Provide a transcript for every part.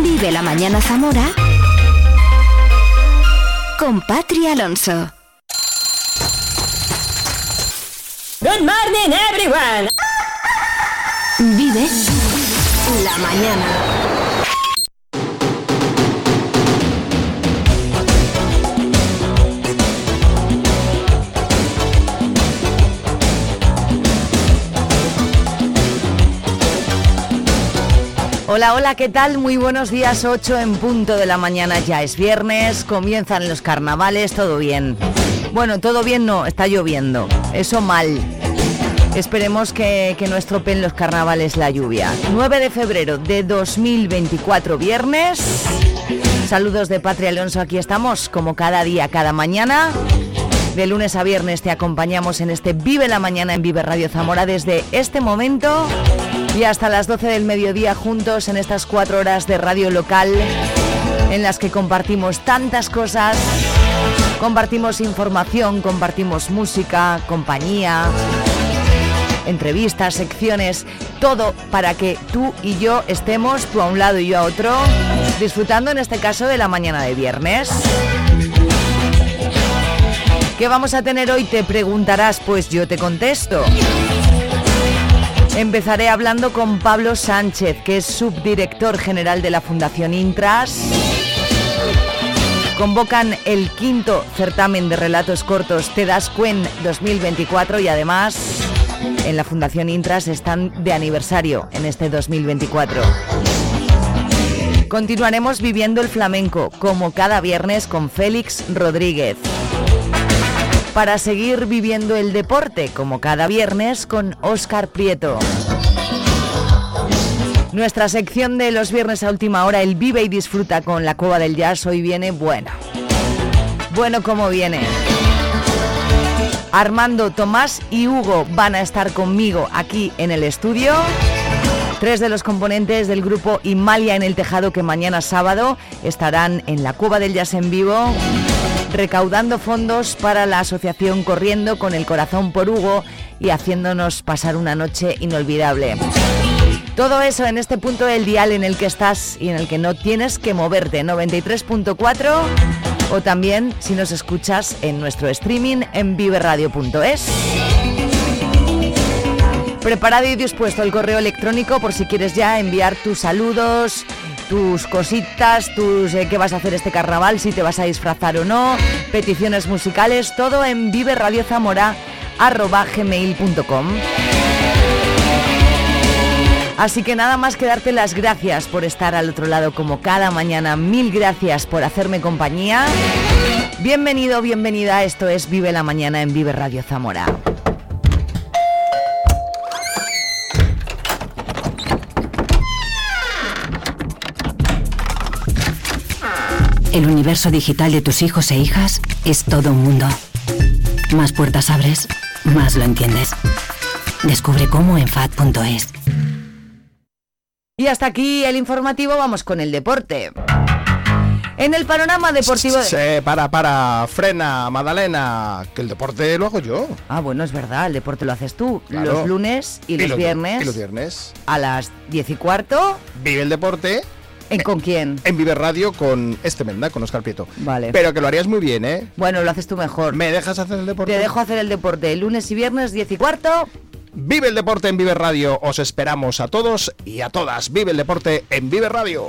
Vive la mañana Zamora con Patri Alonso. Good morning everyone. Vive la mañana. Hola, hola, ¿qué tal? Muy buenos días, 8 en punto de la mañana, ya es viernes, comienzan los carnavales, todo bien. Bueno, todo bien no, está lloviendo, eso mal. Esperemos que, que no estropeen los carnavales la lluvia. 9 de febrero de 2024, viernes. Saludos de Patria Alonso, aquí estamos como cada día, cada mañana. De lunes a viernes te acompañamos en este Vive la Mañana en Vive Radio Zamora desde este momento y hasta las 12 del mediodía juntos en estas cuatro horas de radio local en las que compartimos tantas cosas, compartimos información, compartimos música, compañía, entrevistas, secciones, todo para que tú y yo estemos, tú a un lado y yo a otro, disfrutando en este caso de la mañana de viernes. ¿Qué vamos a tener hoy? Te preguntarás, pues yo te contesto. Empezaré hablando con Pablo Sánchez, que es subdirector general de la Fundación Intras. Convocan el quinto certamen de relatos cortos Te das cuen 2024 y además en la Fundación Intras están de aniversario en este 2024. Continuaremos viviendo el flamenco como cada viernes con Félix Rodríguez para seguir viviendo el deporte, como cada viernes, con Óscar Prieto. Nuestra sección de los viernes a última hora, el Vive y Disfruta con la Cueva del Jazz, hoy viene bueno. Bueno como viene. Armando, Tomás y Hugo van a estar conmigo aquí en el estudio. Tres de los componentes del grupo Imalia en el Tejado que mañana sábado estarán en la Cueva del Jazz en vivo recaudando fondos para la asociación Corriendo con el Corazón por Hugo y haciéndonos pasar una noche inolvidable. Todo eso en este punto del dial en el que estás y en el que no tienes que moverte, 93.4 o también si nos escuchas en nuestro streaming en viverradio.es. Preparado y dispuesto el correo electrónico por si quieres ya enviar tus saludos, tus cositas, tus eh, qué vas a hacer este carnaval, si te vas a disfrazar o no, peticiones musicales, todo en viveradiozamora.gmail.com Así que nada más que darte las gracias por estar al otro lado como cada mañana. Mil gracias por hacerme compañía. Bienvenido, bienvenida. Esto es Vive la Mañana en Vive Radio Zamora. El universo digital de tus hijos e hijas es todo un mundo. Más puertas abres, más lo entiendes. Descubre cómo en FAD.es. Y hasta aquí el informativo, vamos con el deporte. En el panorama deportivo... de- Se para, para, frena, Madalena, que el deporte lo hago yo. Ah, bueno, es verdad, el deporte lo haces tú. Claro. Los lunes y los, viernes Y los viernes. a las 10 y cuarto. Vive el deporte ¿En con quién? en Vive Radio con este Menda, con Oscar Prieto. Vale. Pero que lo harías muy bien, ¿eh? Bueno, lo haces tú mejor. ¿Me dejas hacer el deporte? Te dejo hacer el deporte lunes y viernes 10 y cuarto. Vive el deporte en Vive Radio. Os esperamos a todos y a todas. Vive el deporte en Vive Radio.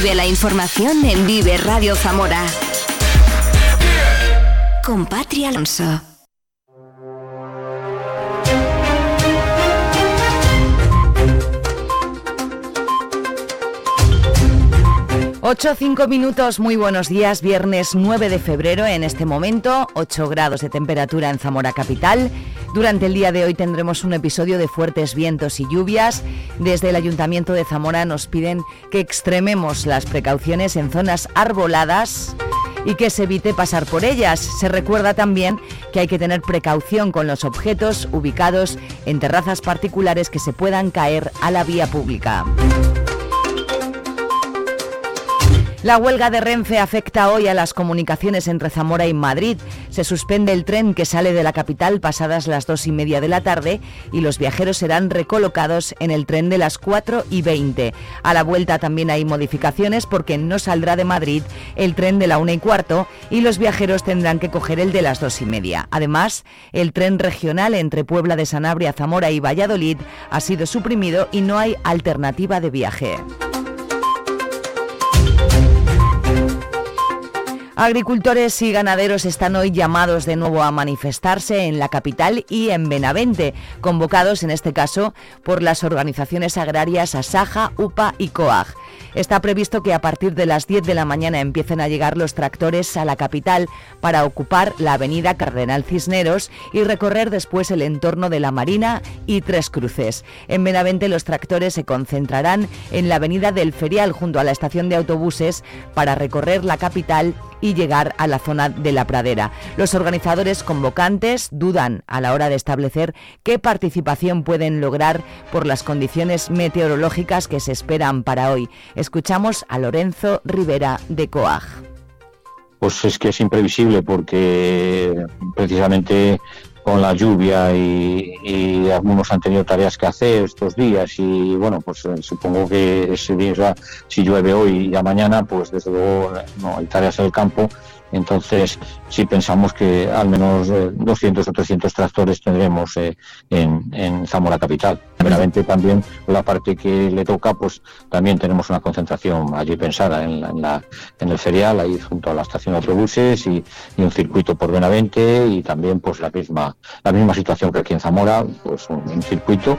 Vive la información en Vive Radio Zamora. Con Patri Alonso. 8, 5 minutos, muy buenos días, viernes 9 de febrero en este momento, 8 grados de temperatura en Zamora Capital. Durante el día de hoy tendremos un episodio de fuertes vientos y lluvias. Desde el Ayuntamiento de Zamora nos piden que extrememos las precauciones en zonas arboladas y que se evite pasar por ellas. Se recuerda también que hay que tener precaución con los objetos ubicados en terrazas particulares que se puedan caer a la vía pública. La huelga de Renfe afecta hoy a las comunicaciones entre Zamora y Madrid. Se suspende el tren que sale de la capital pasadas las dos y media de la tarde y los viajeros serán recolocados en el tren de las 4 y 20. A la vuelta también hay modificaciones porque no saldrá de Madrid el tren de la 1 y cuarto y los viajeros tendrán que coger el de las dos y media. Además, el tren regional entre Puebla de Sanabria, Zamora y Valladolid ha sido suprimido y no hay alternativa de viaje. Agricultores y ganaderos están hoy llamados de nuevo a manifestarse en la capital y en Benavente, convocados en este caso por las organizaciones agrarias Asaja, UPA y COAG. Está previsto que a partir de las 10 de la mañana empiecen a llegar los tractores a la capital para ocupar la avenida Cardenal Cisneros y recorrer después el entorno de la Marina y Tres Cruces. En Benavente los tractores se concentrarán en la avenida del Ferial junto a la estación de autobuses para recorrer la capital y llegar a la zona de la pradera. Los organizadores convocantes dudan a la hora de establecer qué participación pueden lograr por las condiciones meteorológicas que se esperan para hoy. Escuchamos a Lorenzo Rivera de COAG. Pues es que es imprevisible porque precisamente con la lluvia y, algunos han tenido tareas que hacer estos días y bueno, pues eh, supongo que ese día, si llueve hoy y a mañana, pues desde luego eh, no hay tareas en el campo entonces, si pensamos que al menos 200 eh, o 300 tractores tendremos eh, en, Zamora Capital. Primeramente también la parte que le toca, pues también tenemos una concentración allí pensada en el ferial, ahí junto a la estación de autobuses y, un circuito por Benavente y también pues la misma, la misma situación que aquí en Zamora, pues un circuito.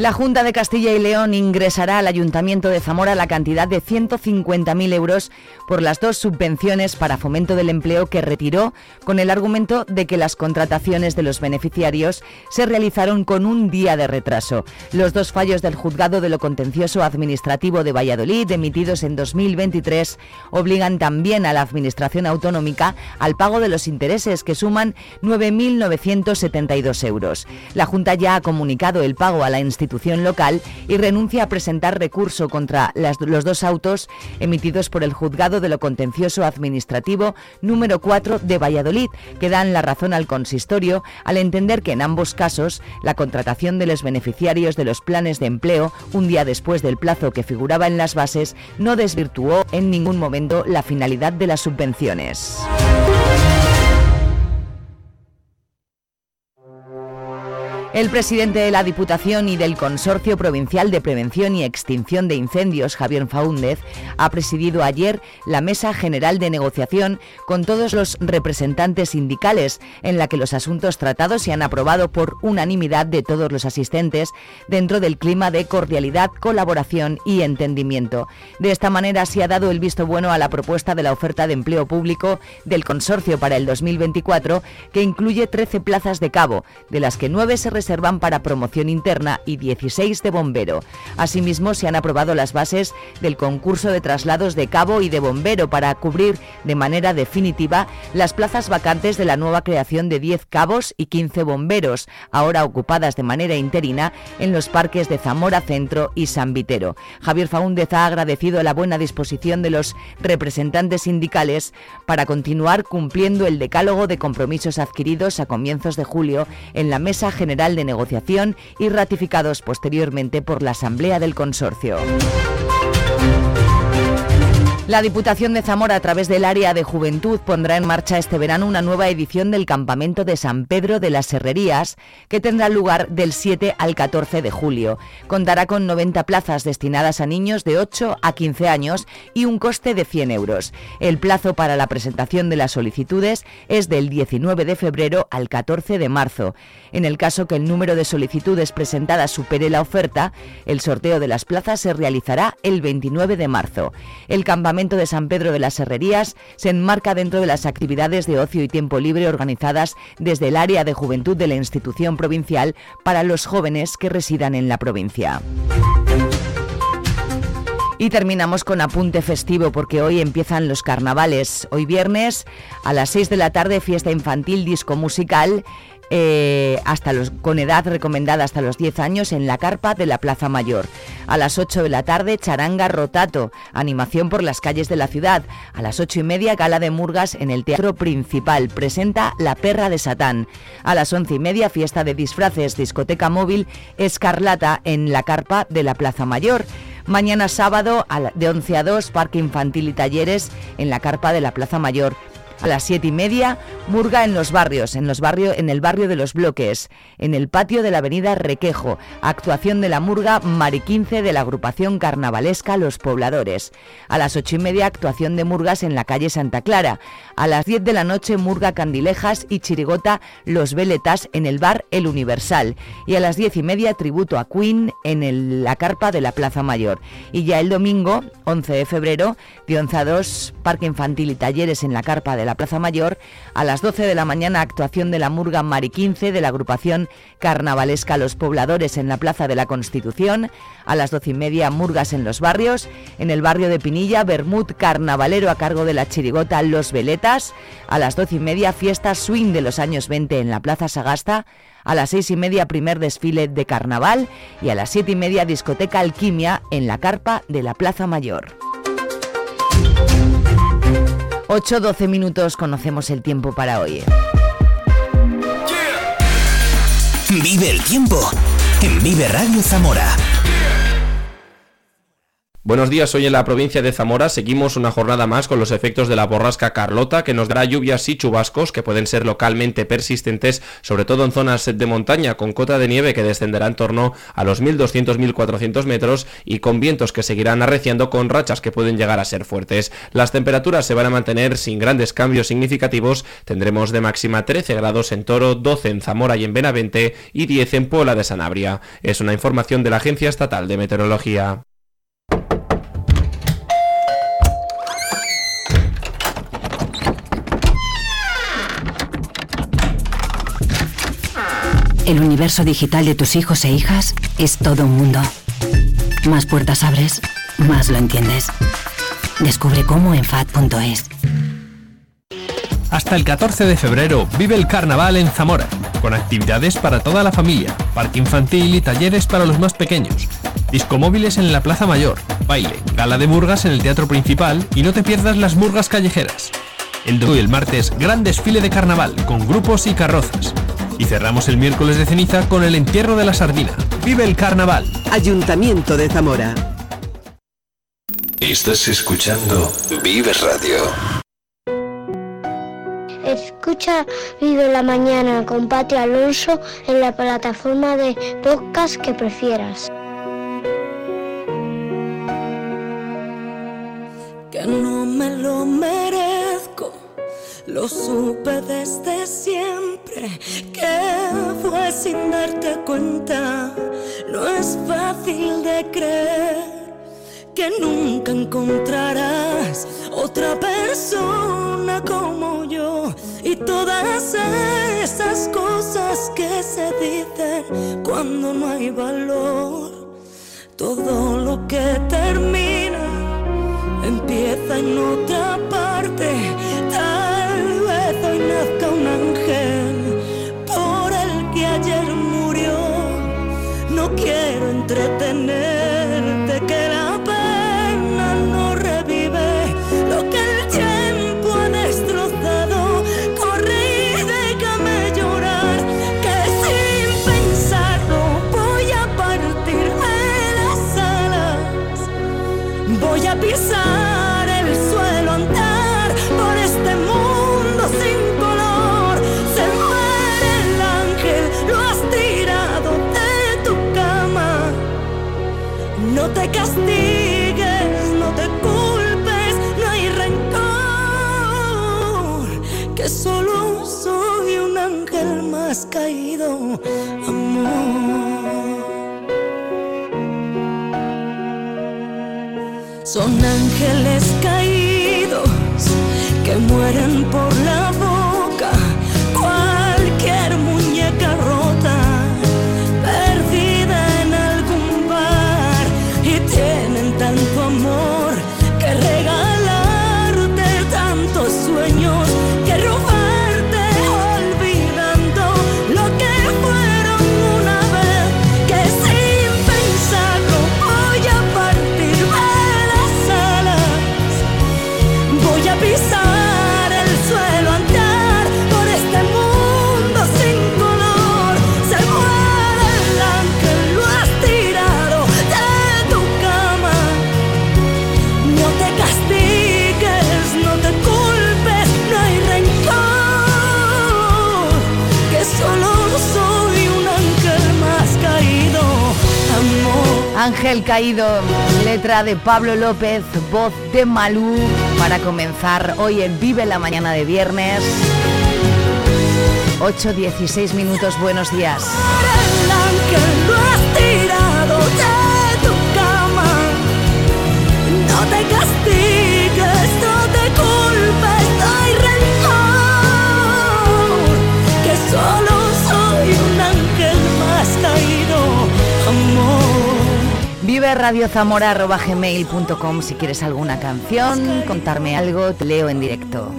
La Junta de Castilla y León ingresará al Ayuntamiento de Zamora la cantidad de 150.000 euros por las dos subvenciones para fomento del empleo que retiró con el argumento de que las contrataciones de los beneficiarios se realizaron con un día de retraso. Los dos fallos del Juzgado de lo Contencioso Administrativo de Valladolid, emitidos en 2023, obligan también a la Administración Autonómica al pago de los intereses que suman 9.972 euros. La Junta ya ha comunicado el pago a la institución local y renuncia a presentar recurso contra los dos autos emitidos por el Juzgado de lo Contencioso Administrativo número 4 de Valladolid, que dan la razón al consistorio al entender que en ambos casos la contratación de los beneficiarios de los planes de empleo un día después del plazo que figuraba en las bases no desvirtuó en ningún momento la finalidad de las subvenciones. El presidente de la Diputación y del Consorcio Provincial de Prevención y Extinción de Incendios, Javier Faúndez, ha presidido ayer la Mesa General de Negociación con todos los representantes sindicales, en la que los asuntos tratados se han aprobado por unanimidad de todos los asistentes dentro del clima de cordialidad, colaboración y entendimiento. De esta manera se ha dado el visto bueno a la propuesta de la oferta de empleo público del Consorcio para el 2024, que incluye 13 plazas de cabo, de las que 9 se reservan para promoción interna y 16 de bombero. Asimismo, se han aprobado las bases del concurso de traslados de cabo y de bombero para cubrir de manera definitiva las plazas vacantes de la nueva creación de 10 cabos y 15 bomberos, ahora ocupadas de manera interina en los parques de Zamora Centro y San Vitero. Javier Faúndez ha agradecido la buena disposición de los representantes sindicales para continuar cumpliendo el decálogo de compromisos adquiridos a comienzos de julio en la Mesa General de Negociación y ratificados posteriormente por la Asamblea del Consorcio. La Diputación de Zamora, a través del área de juventud, pondrá en marcha este verano una nueva edición del Campamento de San Pedro de las Herrerías, que tendrá lugar del 7 al 14 de julio. Contará con 90 plazas destinadas a niños de 8 a 15 años y un coste de 100 euros. El plazo para la presentación de las solicitudes es del 19 de febrero al 14 de marzo. En el caso que el número de solicitudes presentadas supere la oferta, el sorteo de las plazas se realizará el 29 de marzo. El campamento de San Pedro de las Herrerías se enmarca dentro de las actividades de ocio y tiempo libre organizadas desde el área de juventud de la institución provincial para los jóvenes que residan en la provincia. Y terminamos con apunte festivo porque hoy empiezan los carnavales. Hoy viernes a las 6 de la tarde fiesta infantil disco musical eh, hasta los, con edad recomendada hasta los 10 años en la carpa de la Plaza Mayor. A las 8 de la tarde, charanga rotato, animación por las calles de la ciudad. A las 8 y media, gala de murgas en el Teatro Principal. Presenta La Perra de Satán. A las 11 y media, fiesta de disfraces, discoteca móvil Escarlata en la carpa de la Plaza Mayor. Mañana sábado de 11 a 2, parque infantil y talleres en la carpa de la Plaza Mayor. A las siete y media, Murga en los barrios, en, los en el barrio de los bloques, en el patio de la avenida Requejo. Actuación de la Murga Mari 15 de la agrupación carnavalesca Los Pobladores. A las ocho y media, actuación de Murgas en la calle Santa Clara. A las 10 de la noche, Murga Candilejas y Chirigota Los Veletas en el bar El Universal. Y a las diez y media, tributo a Queen en la carpa de la Plaza Mayor. Y ya el domingo, 11 de febrero, de 11 a 2, parque infantil y talleres en la carpa de la Plaza Mayor. A las 12 de la mañana, actuación de la Murga Mari 15 de la agrupación carnavalesca Los Pobladores en la Plaza de la Constitución. A las 12 y media, Murgas en los barrios. En el barrio de Pinilla, Bermud Carnavalero a cargo de la chirigota Los Veletas. A las 12 y media, fiesta swing de los años 20 en la Plaza Sagasta. A las seis y media, primer desfile de carnaval. Y a las siete y media, discoteca Alquimia en la carpa de la Plaza Mayor. 8-12 minutos conocemos el tiempo para hoy. Vive el tiempo en Vive Radio Zamora. Buenos días, hoy en la provincia de Zamora seguimos una jornada más con los efectos de la borrasca Carlota que nos dará lluvias y chubascos que pueden ser localmente persistentes, sobre todo en zonas de montaña con cota de nieve que descenderá en torno a los 1200-1400 metros y con vientos que seguirán arreciando con rachas que pueden llegar a ser fuertes. Las temperaturas se van a mantener sin grandes cambios significativos, tendremos de máxima 13 grados en Toro, 12 en Zamora y en Benavente y 10 en Puebla de Sanabria. Es una información de la Agencia Estatal de Meteorología. El universo digital de tus hijos e hijas es todo un mundo. Más puertas abres, más lo entiendes. Descubre cómo en FAD.es. Hasta el 14 de febrero vive el carnaval en Zamora, con actividades para toda la familia, parque infantil y talleres para los más pequeños. Discomóviles en la Plaza Mayor, baile, gala de murgas en el Teatro Principal y no te pierdas las murgas callejeras. El domingo y el martes, gran desfile de carnaval con grupos y carrozas. Y cerramos el miércoles de ceniza con el entierro de la sardina. ¡Vive el carnaval! Ayuntamiento de Zamora. Estás escuchando Vive Radio. Escucha Vive la Mañana con Pati Alonso en la plataforma de podcast que prefieras. Lo supe desde siempre, que fue sin darte cuenta, no es fácil de creer que nunca encontrarás otra persona como yo y todas esas cosas que se dicen cuando no hay valor. Todo lo que termina empieza en otra parte. Nazca un ángel por el que ayer murió. No quiero entretenerte castigues, no te culpes, no hay rencor, que solo soy un ángel más caído, amor. Son ángeles caídos que mueren por El Caído, letra de Pablo López, voz de Malú, para comenzar hoy el Vive la Mañana de viernes. 8.16 minutos, buenos días. Escribe radiozamora.gmail.com si quieres alguna canción, contarme algo, te leo en directo.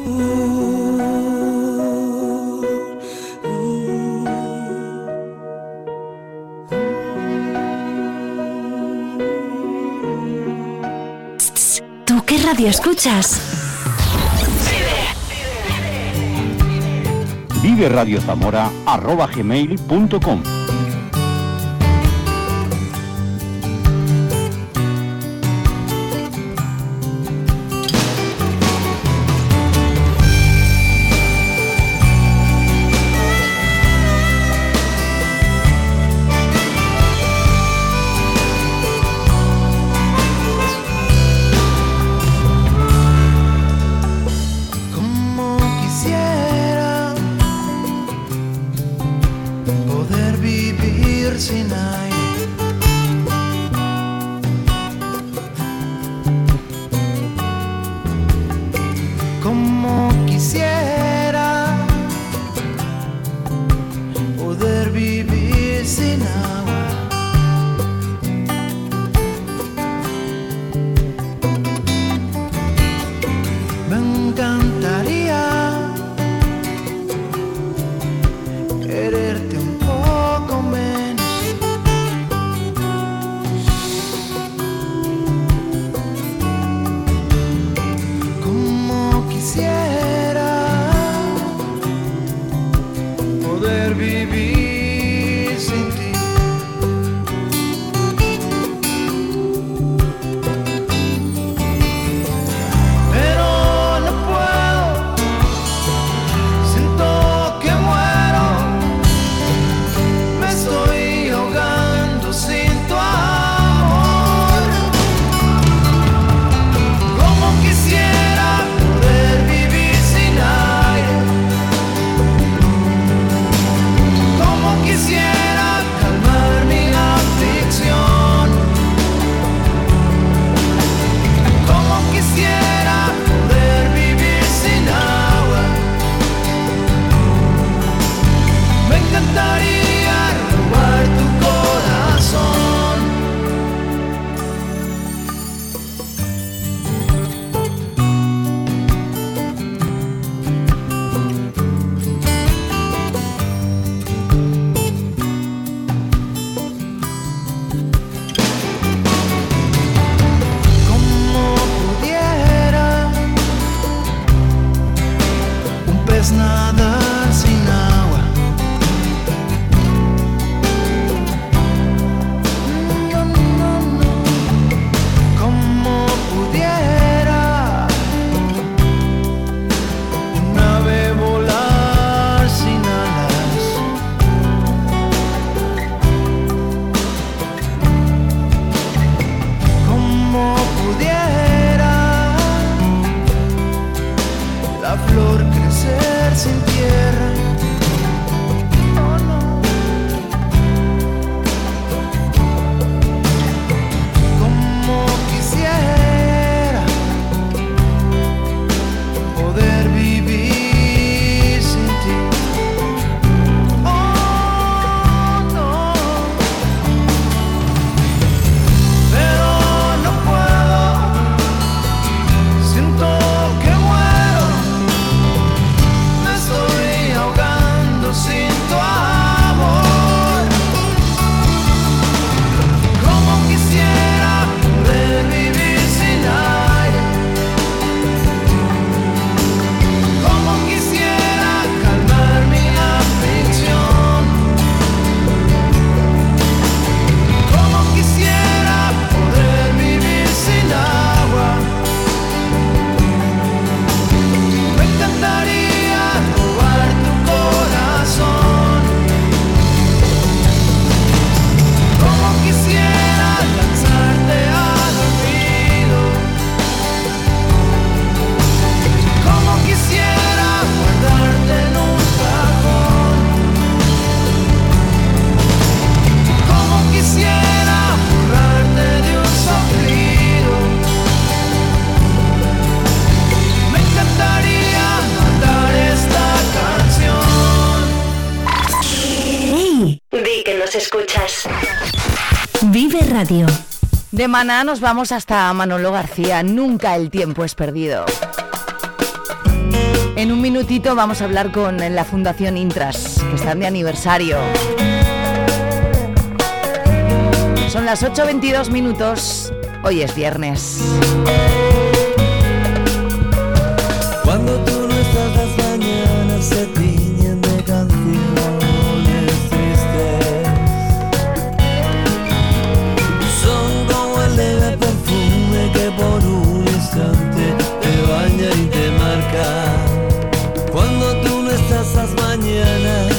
¿Tú qué radio escuchas? Vive Radio Zamora, arroba gmail.com Radio. De Maná nos vamos hasta Manolo García. Nunca el tiempo es perdido. En un minutito vamos a hablar con la Fundación Intras, que están de aniversario. Son las 8.22 minutos. Hoy es viernes. Cuando tú Cuando tú no estás las mañanas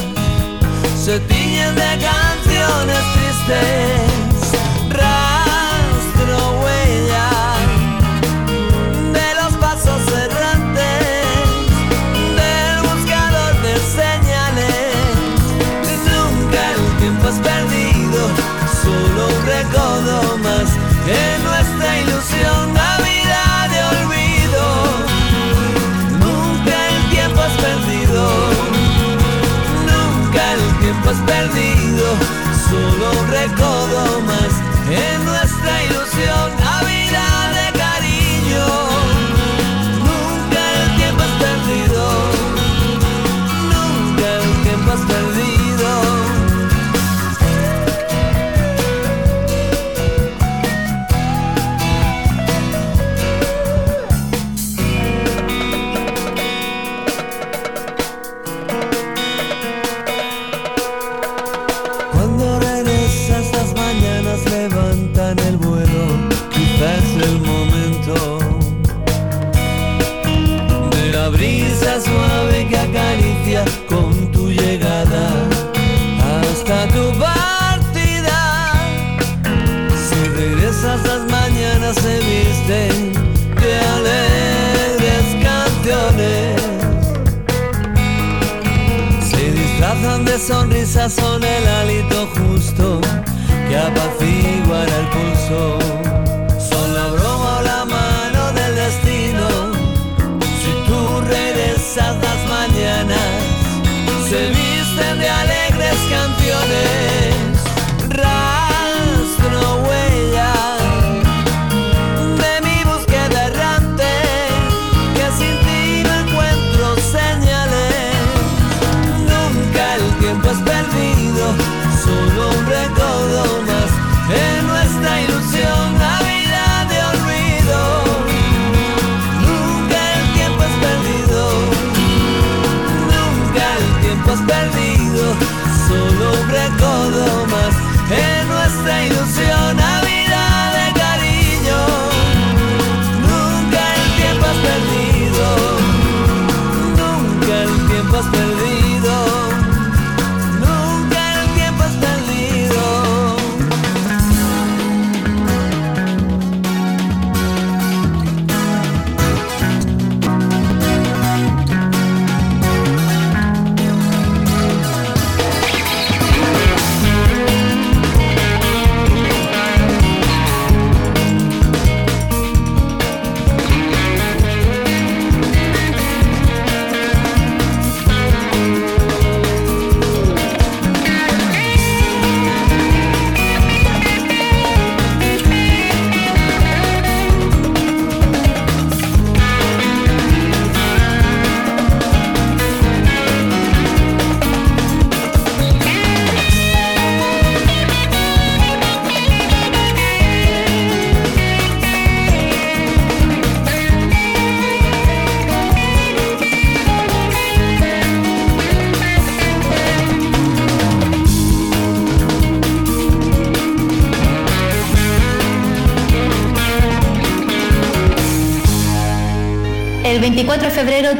se tiñen de canciones tristes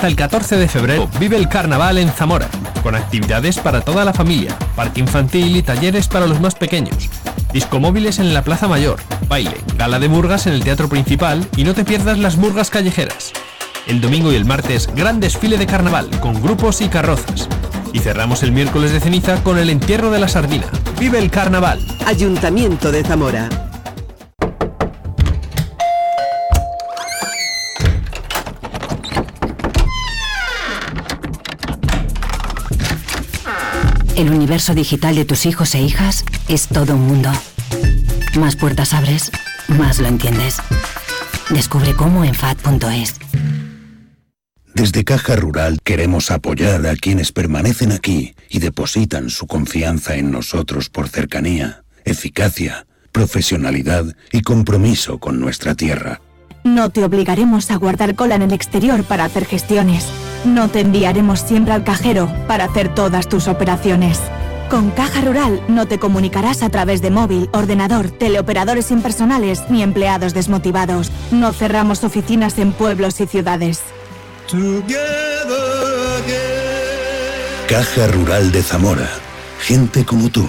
Hasta el 14 de febrero vive el carnaval en Zamora, con actividades para toda la familia, parque infantil y talleres para los más pequeños. Discomóviles en la Plaza Mayor, baile, gala de murgas en el Teatro Principal y no te pierdas las murgas callejeras. El domingo y el martes, gran desfile de carnaval con grupos y carrozas. Y cerramos el miércoles de ceniza con el entierro de la sardina. ¡Vive el carnaval! Ayuntamiento de Zamora. El universo digital de tus hijos e hijas es todo un mundo. Más puertas abres, más lo entiendes. Descubre cómo en FAD.es. Desde Caja Rural queremos apoyar a quienes permanecen aquí y depositan su confianza en nosotros por cercanía, eficacia, profesionalidad y compromiso con nuestra tierra. No te obligaremos a guardar cola en el exterior para hacer gestiones. No te enviaremos siempre al cajero para hacer todas tus operaciones. Con Caja Rural no te comunicarás a través de móvil, ordenador, teleoperadores impersonales ni empleados desmotivados. No cerramos oficinas en pueblos y ciudades. Caja Rural de Zamora. Gente como tú.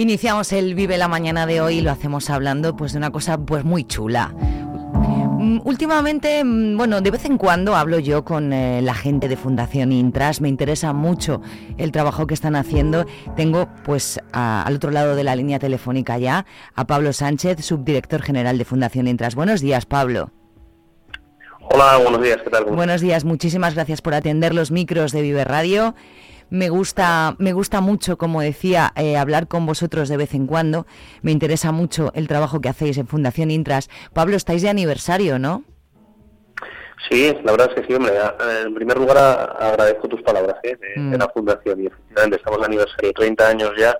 Iniciamos el Vive la Mañana de hoy y lo hacemos hablando pues de una cosa pues muy chula. Mm, Últimamente, mm, bueno, de vez en cuando hablo yo con eh, la gente de Fundación Intras, me interesa mucho el trabajo que están haciendo. Tengo pues a- al otro lado de la línea telefónica ya a Pablo Sánchez, subdirector general de Fundación Intras. Buenos días, Pablo. Hola, buenos días, ¿qué tal? ¿Cómo Buenos días, muchísimas gracias por atender los micros de Vive Radio. Me gusta, me gusta mucho, como decía, eh, hablar con vosotros de vez en cuando. Me interesa mucho el trabajo que hacéis en Fundación Intras. Pablo, estáis de aniversario, ¿no? Sí, la verdad es que sí, hombre. a- En primer lugar, agradezco tus palabras ¿eh? de, de Mm. la Fundación y efectivamente estamos de aniversario, 30 años ya,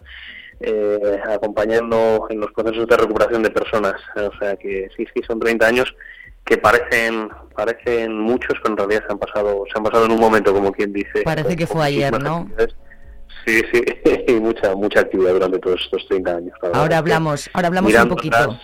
eh, acompañando en los procesos de recuperación de personas. O sea que sí, sí, son 30 años que parecen parecen muchos, pero en realidad se han pasado se han pasado en un momento, como quien dice. Parece que fue ayer, ¿no? actividades. Sí, sí, y mucha, mucha actividad durante todos estos 30 años. Ahora hablamos, ahora hablamos un poquito. atrás,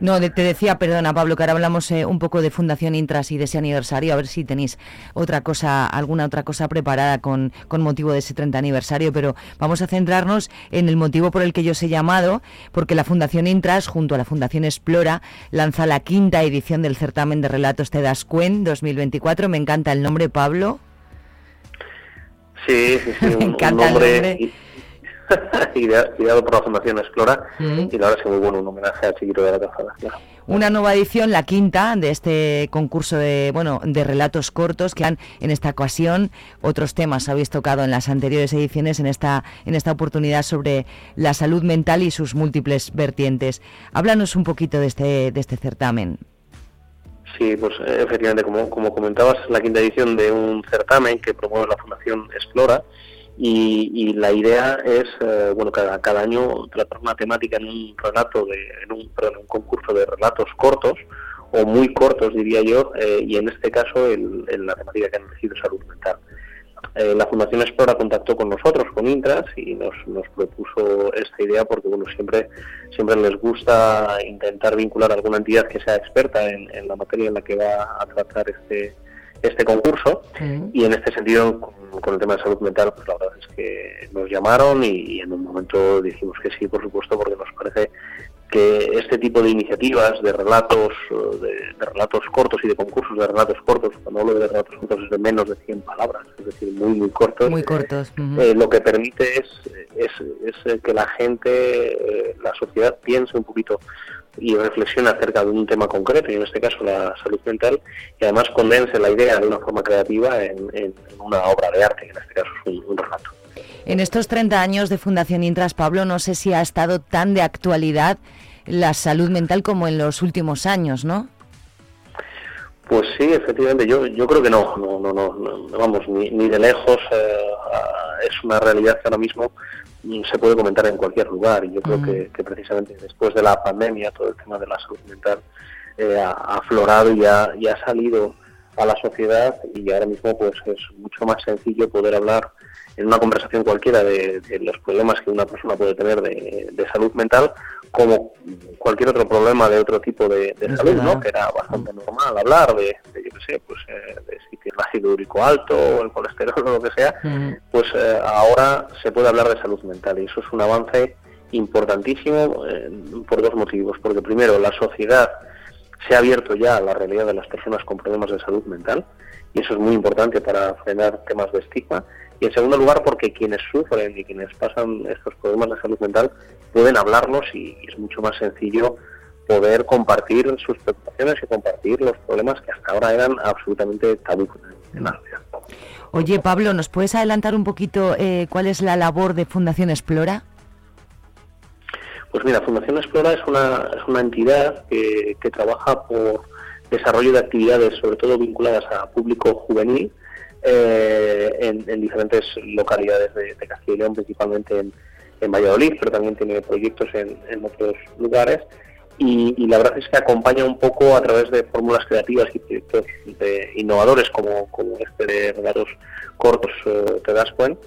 No, te decía, perdona Pablo, que ahora hablamos eh, un poco de Fundación Intras y de ese aniversario, a ver si tenéis otra cosa, alguna otra cosa preparada con, con motivo de ese 30 aniversario, pero vamos a centrarnos en el motivo por el que yo os he llamado, porque la Fundación Intras, junto a la Fundación Explora, lanza la quinta edición del certamen de relatos Te das cuen 2024. Me encanta el nombre, Pablo. Sí, sí, sí, un, un encanta el nombre nombre. I- idea- ideado por la Fundación Explora Mm. y la verdad es que muy bueno, un homenaje a Chiquito de la Calzada. claro. Una nueva edición, la quinta, de este concurso de, bueno, de relatos cortos que han en esta ocasión otros temas habéis tocado en las anteriores ediciones, en esta, en esta oportunidad sobre la salud mental y sus múltiples vertientes. Háblanos un poquito de este, de este certamen. Sí, pues eh, efectivamente, como, como comentabas, es la quinta edición de un certamen que promueve la Fundación Explora y, y la idea es, eh, bueno, cada, cada año tratar una temática en un relato, de, en un, concurso de relatos cortos o muy cortos, diría yo, eh, y en este caso el, la temática que han elegido salud mental. Eh, la Fundación Explora contactó con nosotros, con Intras, y nos, nos propuso esta idea porque bueno siempre siempre les gusta intentar vincular a alguna entidad que sea experta en, en la materia en la que va a tratar este este concurso y en este sentido con, con el tema de salud mental pues la verdad es que nos llamaron y, y en un momento dijimos que sí por supuesto porque nos parece que este tipo de iniciativas de relatos eh, de, de relatos cortos y de concursos de relatos cortos cuando hablo de relatos cortos es de menos de 100 palabras es decir muy muy cortos Muy cortos. ujú. eh, lo que permite es, es, es, eh, que la gente, eh, la sociedad piense un poquito y reflexione acerca de un tema concreto, y en este caso la salud mental, y además condense la idea de una forma creativa en, una obra de arte, que en este caso es un, un relato. En estos 30 años de Fundación Intras, Pablo, no sé si ha estado tan de actualidad la salud mental como en los últimos años, ¿no? Pues sí, efectivamente, yo, yo creo que no, no, no, no, vamos, ni, ni de lejos eh, es una realidad que ahora mismo se puede comentar en cualquier lugar y yo creo que, que precisamente después de la pandemia todo el tema de la salud mental eh, ha aflorado y ha, y ha salido a la sociedad y ahora mismo pues es mucho más sencillo poder hablar en una conversación cualquiera de, de los problemas que una persona puede tener de, de salud mental como cualquier otro problema de otro tipo de, salud. ¿no? Que era bastante normal hablar de, de, yo qué sé, pues eh, de si tiene el ácido úrico alto o el colesterol o lo que sea, pues eh, ahora se puede hablar de salud mental y eso es un avance importantísimo eh, por dos motivos. Porque primero, la sociedad se ha abierto ya a la realidad de las personas con problemas de salud mental y eso es muy importante para frenar temas de estigma. Y en segundo lugar, porque quienes sufren y quienes pasan estos problemas de salud mental pueden hablarlos y es mucho más sencillo poder compartir sus preocupaciones y compartir los problemas que hasta ahora eran absolutamente tabú en la sociedad. Oye, Pablo, ¿nos puedes adelantar un poquito eh, cuál es la labor de Fundación Explora? Pues mira, Fundación Explora es una, es una entidad que, que trabaja por desarrollo de actividades, sobre todo vinculadas a público juvenil, eh, en, en diferentes localidades de, de Castilla y León, principalmente en, en Valladolid, pero también tiene proyectos en, en otros lugares. Y, y la verdad es que acompaña un poco a través de fórmulas creativas y proyectos de innovadores como, como este de relatos cortos, eh, te das cuenta,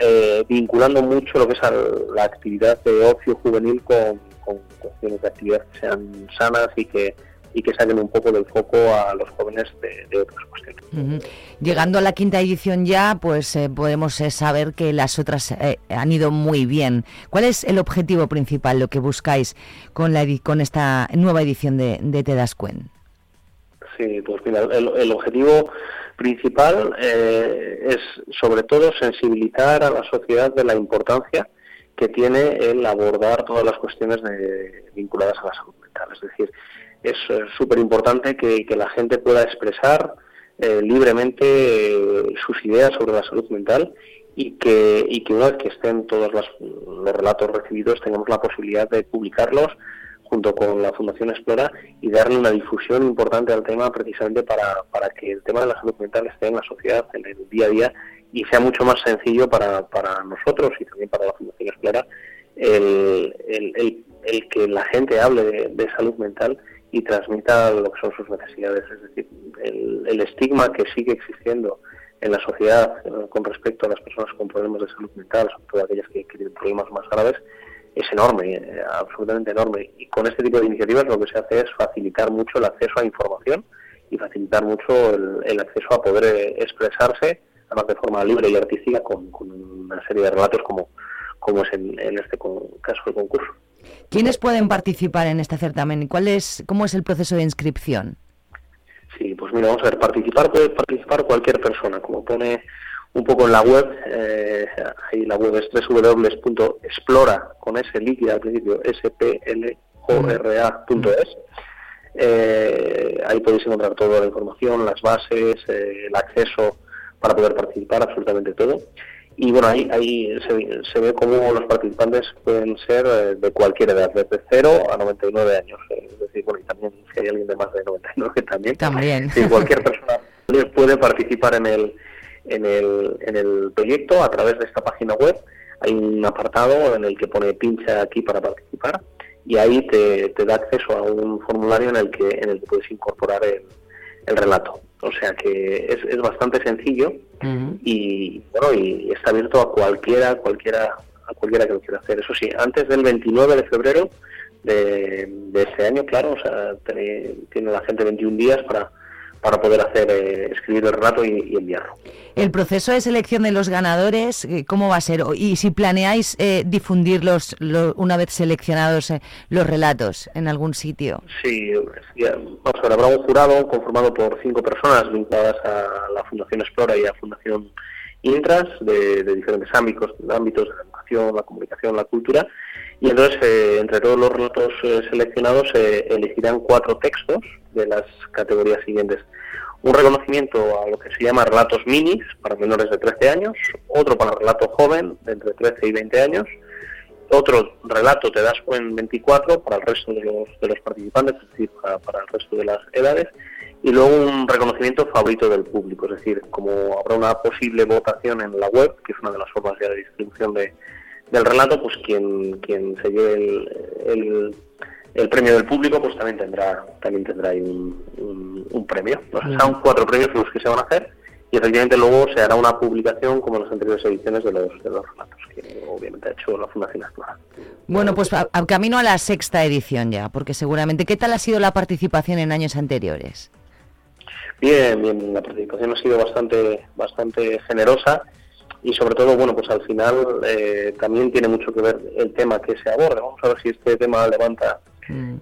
eh, vinculando mucho lo que es al- la actividad de ocio juvenil con, con cuestiones de actividad que sean sanas y que y que saquen un poco del foco a los jóvenes de, de otras cuestiones. Llegando a la quinta edición ya, pues eh, podemos eh, saber que las otras eh, han ido muy bien. ¿Cuál es el objetivo principal, lo que buscáis con, la, con esta nueva edición de, de Te das cuen? Sí, pues mira, el, el objetivo principal eh, es sobre todo sensibilizar a la sociedad de la importancia que tiene el abordar todas las cuestiones de- vinculadas a la salud mental. Es decir, es súper importante que, que la gente pueda expresar eh, libremente eh, sus ideas sobre la salud mental y que, y que una vez que estén todos las- los relatos recibidos tengamos la posibilidad de publicarlos junto con la Fundación Explora y darle una difusión importante al tema precisamente para, para que el tema de la salud mental esté en la sociedad, en el día a día y sea mucho más sencillo para, para nosotros y también para la Fundación Explora el, el, que la gente hable de salud mental y transmita lo que son sus necesidades. Es decir, el, el estigma que sigue existiendo en la sociedad eh, con respecto a las personas con problemas de salud mental, sobre todo aquellas que, tienen problemas más graves, es enorme, eh, absolutamente enorme. Y con este tipo de iniciativas lo que se hace es facilitar mucho el acceso a información y facilitar mucho el, el acceso a poder eh, expresarse, además de forma libre y artística, con, una serie de relatos como, como es en, en este caso del concurso. ¿Quiénes pueden participar en este certamen y cuál es, cómo es el proceso de inscripción? Sí, pues mira, vamos a ver, participar puede participar cualquier persona, como pone un poco en la web, eh, ahí la web es www.explora, con líquida al principio, S-P-L-O-R-A.es. Eh, ahí podéis encontrar toda la información, las bases, eh, el acceso para poder participar, absolutamente todo. Y bueno, ahí, ahí se, se ve cómo los participantes pueden ser eh, de cualquier edad, desde 0 a 99 años. eh, es decir, bueno, y también si hay alguien de más de 99 también. También. Sí, cualquier persona puede participar en el, en, el, en el proyecto a través de esta página web. Hay un apartado en el que pone pincha aquí para participar y ahí te, te da acceso a un formulario en el que, en el que puedes incorporar el, el relato. O sea que es, es bastante sencillo y bueno y está abierto a cualquiera cualquiera a cualquiera que lo quiera hacer. Eso sí antes del 29 de febrero de, de este año claro o sea tiene, tiene la gente 21 días para para poder hacer eh, escribir el relato y, y enviarlo El proceso de selección de los ganadores, eh, ¿cómo va a ser? Y si planeáis eh, difundirlos lo- una vez seleccionados eh, los relatos en algún sitio. Sí, sí, vamos a ver, habrá un jurado conformado por cinco personas vinculadas a la Fundación Explora y a Fundación Intras de, de diferentes ámbitos, ámbitos de la educación, la comunicación, la cultura. Y entonces, eh, entre todos los relatos eh, seleccionados, se elegirán cuatro textos de las categorías siguientes. un reconocimiento a lo que se llama relatos minis para menores de 13 años, otro para relato joven de entre 13 y 20 años, otro relato te das en 24 para el resto de los, de los participantes, es decir, para, para el resto de las edades, y luego un reconocimiento favorito del público, es decir, como habrá una posible votación en la web, que es una de las formas ya de distribución de, del relato, pues quien, quien se lleve el, el, el premio del público, pues también tendrá también tendrá ahí un, un- un premio. O sea, son cuatro premios los que se van a hacer y efectivamente luego se hará una publicación como en las anteriores ediciones de los, de los relatos que obviamente ha hecho la Fundación Explora. Bueno, pues a- a- camino a la sexta edición ya, porque seguramente, ¿qué tal ha sido la participación en años anteriores? Bien, bien, la participación ha sido bastante, bastante generosa y sobre todo, bueno, pues al final eh, también tiene mucho que ver el tema que se aborda. Vamos a ver si este tema levanta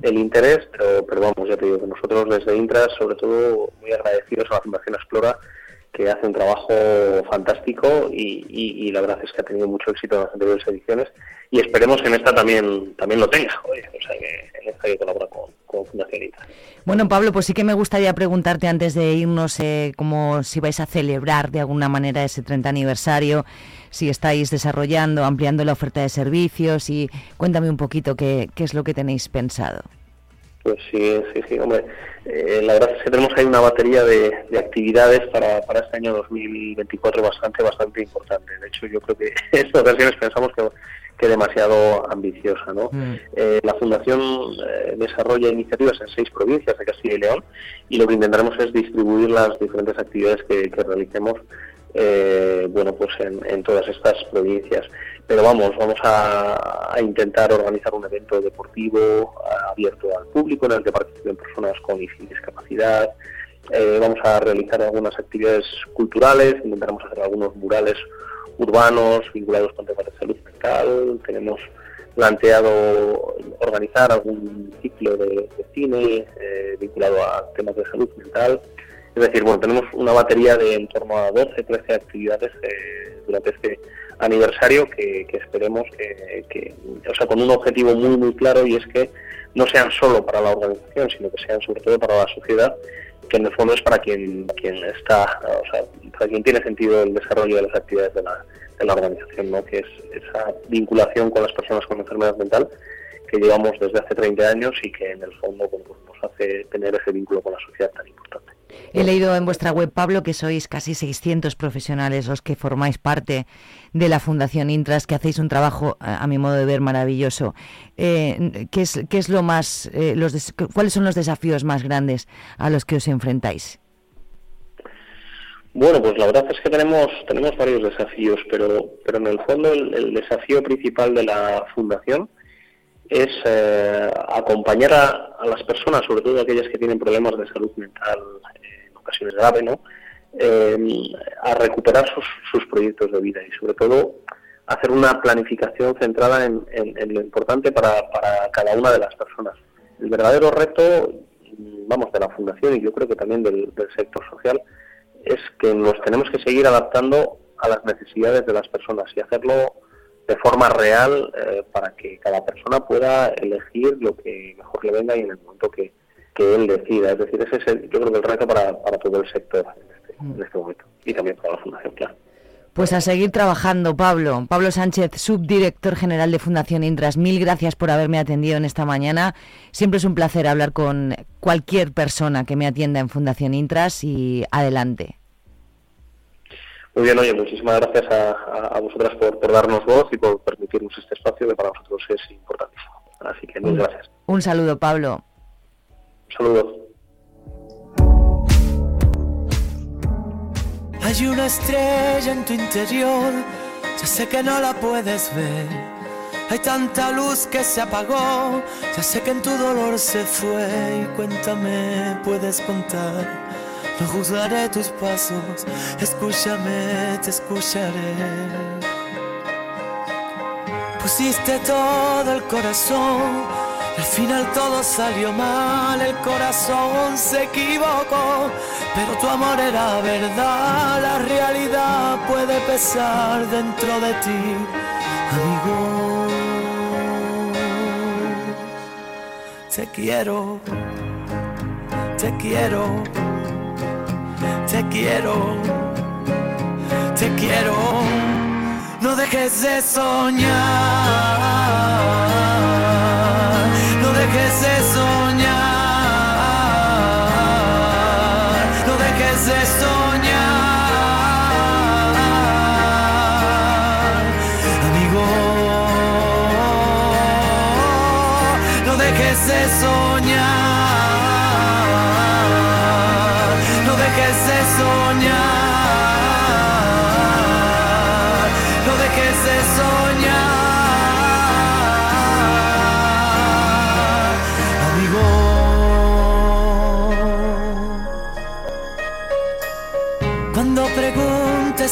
el interés, pero, pero vamos, ya te digo que nosotros desde Intras, sobre todo, muy agradecidos a la Fundación Explora, que hace un trabajo fantástico y, y- y la verdad es que ha tenido mucho éxito en las anteriores ediciones y esperemos que en esta también también lo tenga, oye, o sea que en esta que colabora con, con Fundación Intras. Bueno, Pablo, pues sí que me gustaría preguntarte antes de irnos eh, como si vais a celebrar de alguna manera ese 30 aniversario, si estáis desarrollando, ampliando la oferta de servicios y cuéntame un poquito qué, qué es lo que tenéis pensado. Pues sí, sí, sí, hombre. Eh, la verdad es que tenemos ahí una batería de, de actividades para, para este año 2024 bastante, bastante importante. De hecho, yo creo que en ocasiones pensamos que, que demasiado ambiciosa, ¿no? Eh, la Fundación eh, desarrolla iniciativas en seis provincias de Castilla y León y lo que intentaremos es distribuir las diferentes actividades que, que realicemos eh, bueno, pues en, en todas estas provincias. Pero vamos, vamos a, a intentar organizar un evento deportivo abierto al público en el que participen personas con y sin discapacidad. Eh, vamos a realizar algunas actividades culturales, intentaremos hacer algunos murales urbanos vinculados con temas de salud mental. Tenemos planteado organizar algún ciclo de, cine eh, vinculado a temas de salud mental. Es decir, bueno, tenemos una batería de en torno a 12, 13 actividades eh, durante este aniversario que, que esperemos que, que- o sea, con un objetivo muy, muy claro y es que no sean solo para la organización, sino que sean sobre todo para la sociedad, que en el fondo es para quien, quien está, o sea, para quien tiene sentido el desarrollo de las actividades de la, de la organización, ¿no? que es esa vinculación con las personas con enfermedad mental que llevamos desde hace 30 años y que en el fondo pues nos hace tener ese vínculo con la sociedad tan importante. He leído en vuestra web, Pablo, que sois casi 600 profesionales los que formáis parte de la Fundación Intras, que hacéis un trabajo, a mi modo de ver, maravilloso. Eh, ¿qué, es, qué es lo más, eh, los des- ¿Cuáles son los desafíos más grandes a los que os enfrentáis? Bueno, pues la verdad es que tenemos tenemos varios desafíos, pero pero en el fondo el desafío principal de la fundación es eh, acompañar a, las personas, sobre todo aquellas que tienen problemas de salud mental eh, en ocasiones grave, ¿no? Eh, a recuperar sus, proyectos de vida y sobre todo hacer una planificación centrada en, lo importante para, cada una de las personas. El verdadero reto, vamos, de la fundación y yo creo que también del, del sector social es que nos tenemos que seguir adaptando a las necesidades de las personas y hacerlo de forma real eh, para que cada persona pueda elegir lo que mejor le venga y en el momento que, que él decida. Es decir, ese es el- yo creo que el reto para, para todo el sector en este, en este momento y también para la Fundación, claro. Pues a seguir trabajando, Pablo. Pablo Sánchez, subdirector general de Fundación Intras, mil gracias por haberme atendido en esta mañana. Siempre es un placer hablar con cualquier persona que me atienda en Fundación Intras y adelante. Muy bien, oye, muchísimas gracias a, a- a vosotras por, por darnos voz y por permitirnos este espacio que para nosotros es importantísimo. Así que mil gracias. Un saludo, Pablo. Un saludo. Hay una estrella en tu interior, ya sé que no la puedes ver. Hay tanta luz que se apagó, ya sé que en tu dolor se fue. Y cuéntame, puedes contar. No juzgaré tus pasos, escúchame, te escucharé. Pusiste todo el corazón, al final todo salió mal, el corazón se equivocó, pero tu amor era verdad, la realidad puede pesar dentro de ti, amigo. Te quiero, te quiero, quiero, te quiero. No dejes de soñar,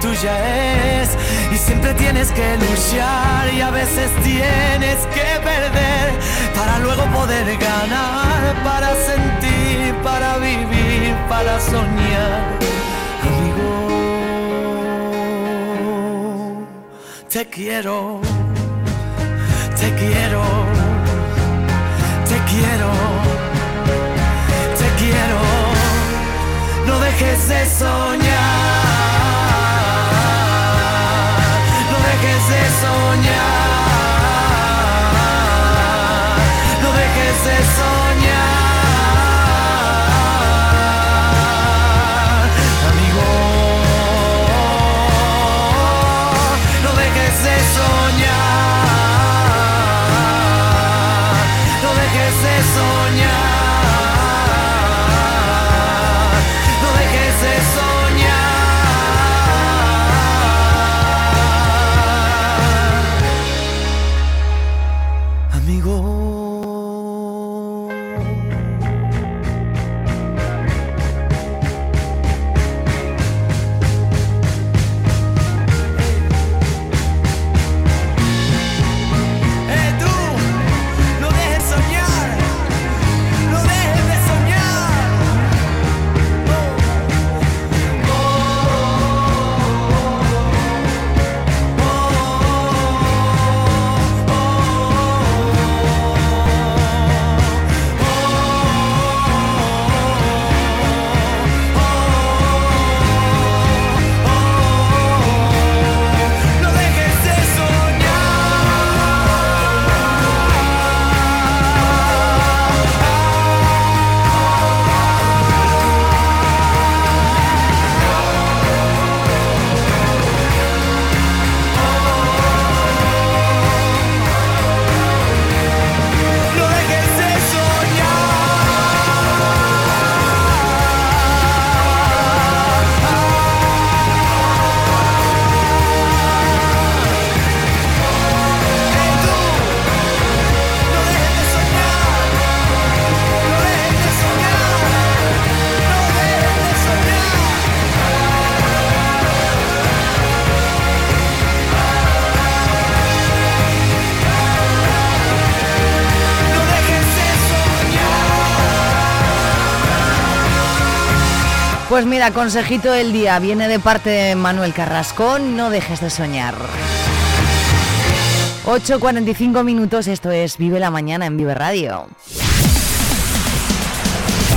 tuya es y siempre tienes que luchar y a veces tienes que perder para luego poder ganar, para sentir, para vivir, para soñar. Amigo, te quiero, te quiero, te quiero, te quiero. No dejes de soñar, de soñar, no dejes de soñar, Pues mira, consejito del día, viene de parte de Manuel Carrascón, no dejes de soñar. 8.45 minutos, esto es Vive la Mañana en Vive Radio.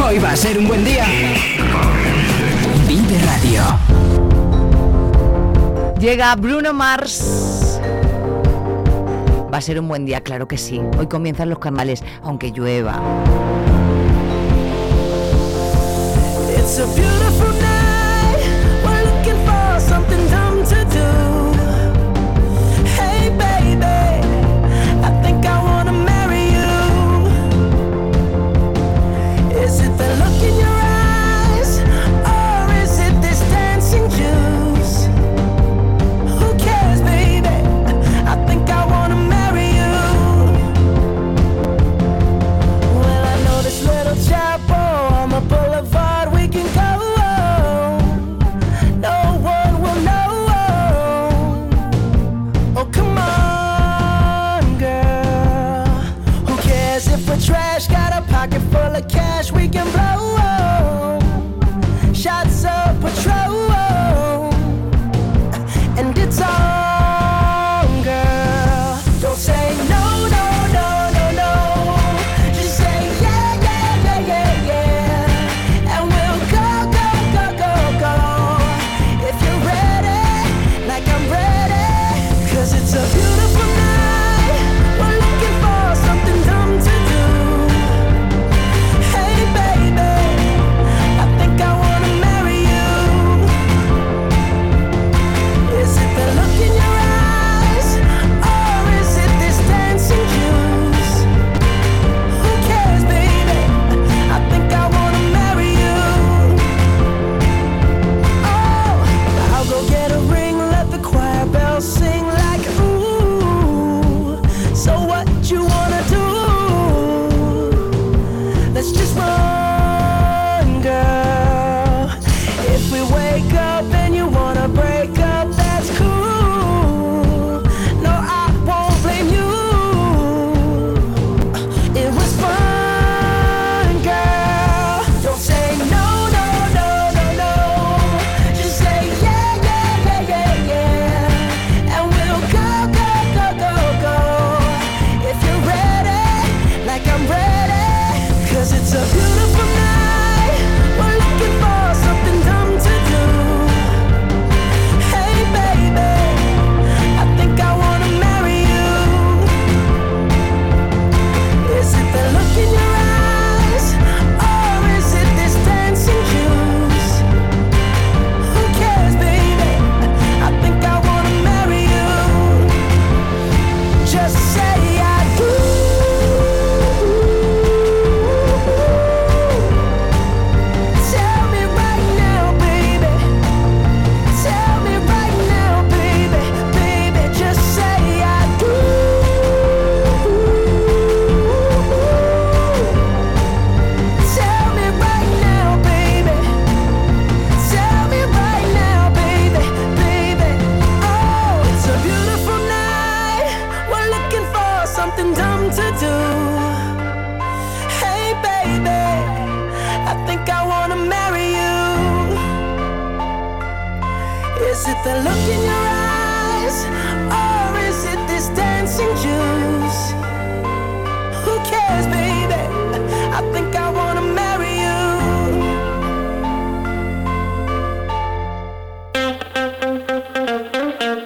Hoy va a ser un buen día. Vive Radio. Llega Bruno Mars. Va a ser un buen día, claro que sí. Hoy comienzan los carnavales, aunque llueva. It's a beautiful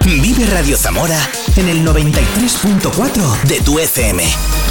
Vive Radio Zamora en el 93.4 de tu FM.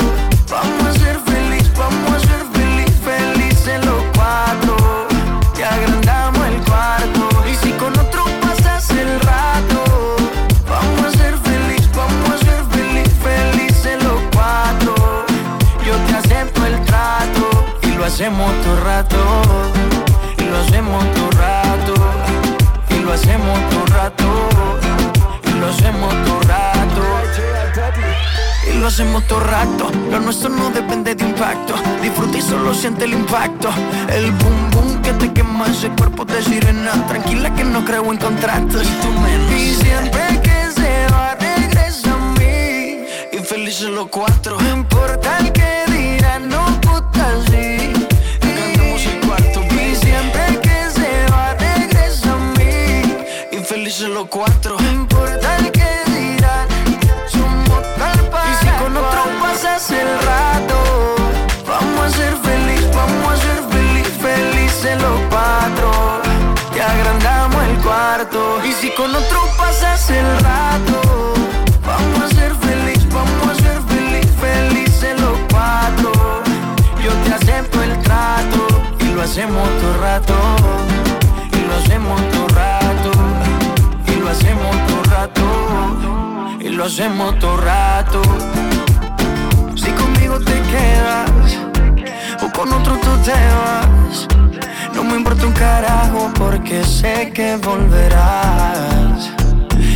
hacemos todo rato. Y lo hacemos todo rato. Y lo hacemos todo rato. Y lo hacemos todo rato. Y lo hacemos todo rato. Lo nuestro no depende de impacto. Disfruta y solo siente el impacto. El boom boom que te quema ese cuerpo de sirena. Tranquila que no creo en contratos. Y tú menos. Y siempre que se va, regresa a mí. Y felices los cuatro. No importa hacemos todo rato, y lo hacemos todo rato, y lo hacemos todo rato, y lo hacemos todo rato. Si conmigo te quedas, o con otro tú te vas, no me importa un carajo porque sé que volverás.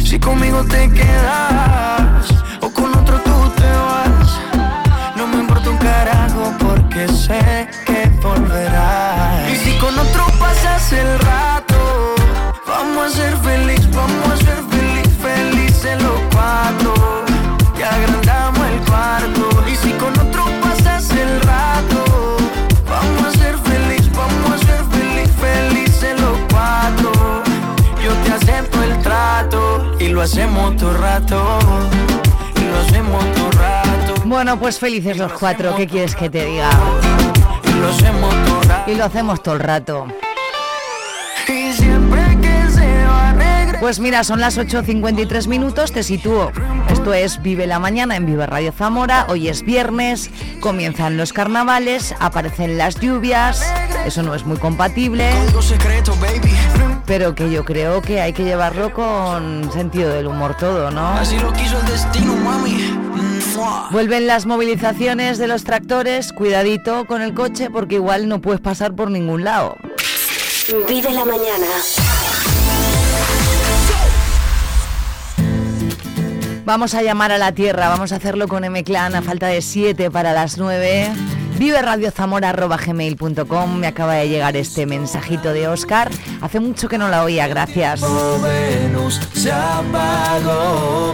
Si conmigo te quedas, o con otro tú te vas me importa un carajo porque sé que volverás. Y si con otro pasas el rato, vamos a ser feliz, vamos a ser feliz, felices los cuatro. Y agrandamos el cuarto. Y si con otro pasas el rato, vamos a ser feliz, vamos a ser feliz, felices los cuatro. Yo te acepto el trato y lo hacemos todo rato. Y lo hacemos todo rato. Bueno, pues felices los cuatro, ¿qué quieres que te diga? Y lo hacemos todo el rato. Pues mira, son las 8.53 minutos, te sitúo. Esto es Vive la Mañana en Vive Radio Zamora. Hoy es viernes, comienzan los carnavales, aparecen las lluvias. Eso no es muy compatible, pero que yo creo que hay que llevarlo con sentido del humor todo, ¿no? Así lo quiso el destino, mami. Vuelven las movilizaciones de los tractores, cuidadito con el coche porque igual no puedes pasar por ningún lado. Vive la mañana. Vamos a llamar a la tierra, vamos a hacerlo con M-Clan a falta de 7 para las 9. Vive radiozamora.gmail.com Me acaba de llegar este mensajito de Oscar. Hace mucho que no la oía, gracias. Venus se apagó.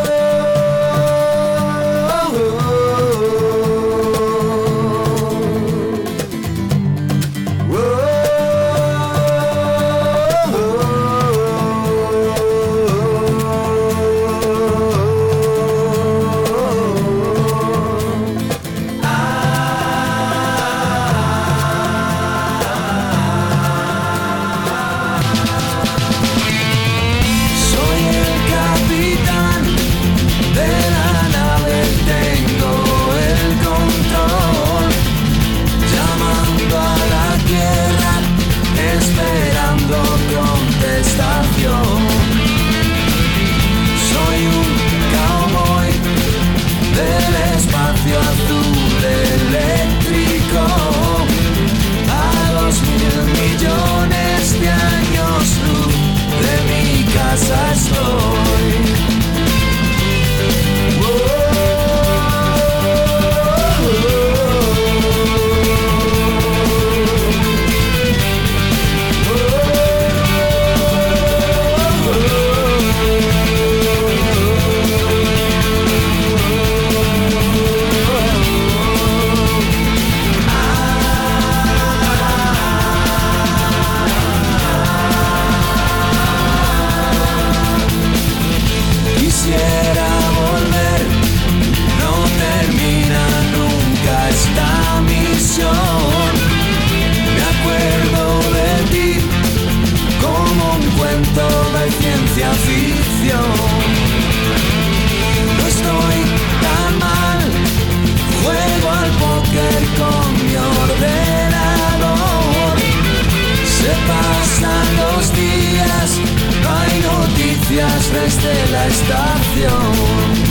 desde la estación.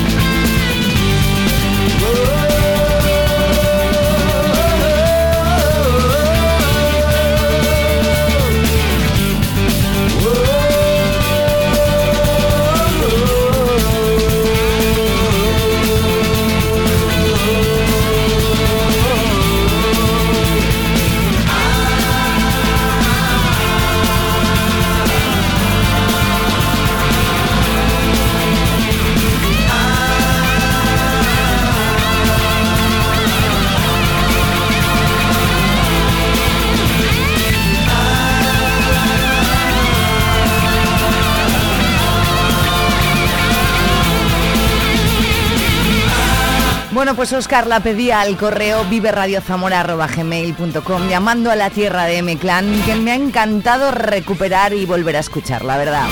Pues Oscar la pedía al correo viveradiozamora.gmail.com llamando a la tierra de M-Clan, que me ha encantado recuperar y volver a escuchar, la verdad.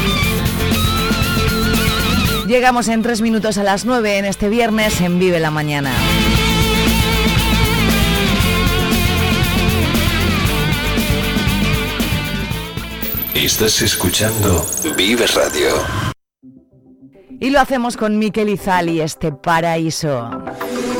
Llegamos en tres minutos a las nueve en este viernes en Vive la Mañana. Estás escuchando Vive Radio. Y lo hacemos con Miquel Izali, este paraíso.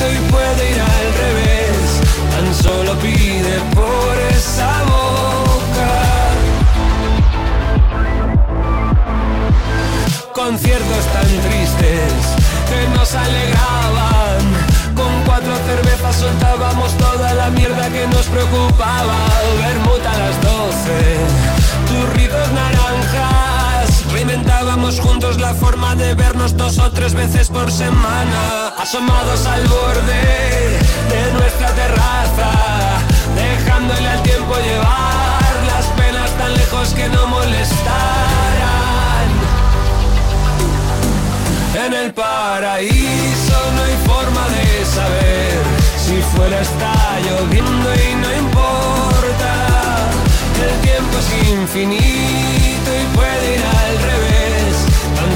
y puede ir al revés. Tan solo pide por esa boca. Conciertos tan tristes que nos alegraban. Con cuatro cervezas soltábamos toda la mierda que nos preocupaba. Vermut a las doce, turritos naranjas. Reinventábamos juntos la forma de vernos dos o tres veces por semana. Asomados al borde de nuestra terraza, dejándole al tiempo llevar las penas tan lejos que no molestaran. En el paraíso no hay forma de saber si fuera está lloviendo y no importa. El tiempo es infinito y puede ir al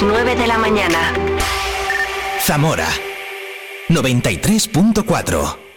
9 de la mañana. Zamora. 93.4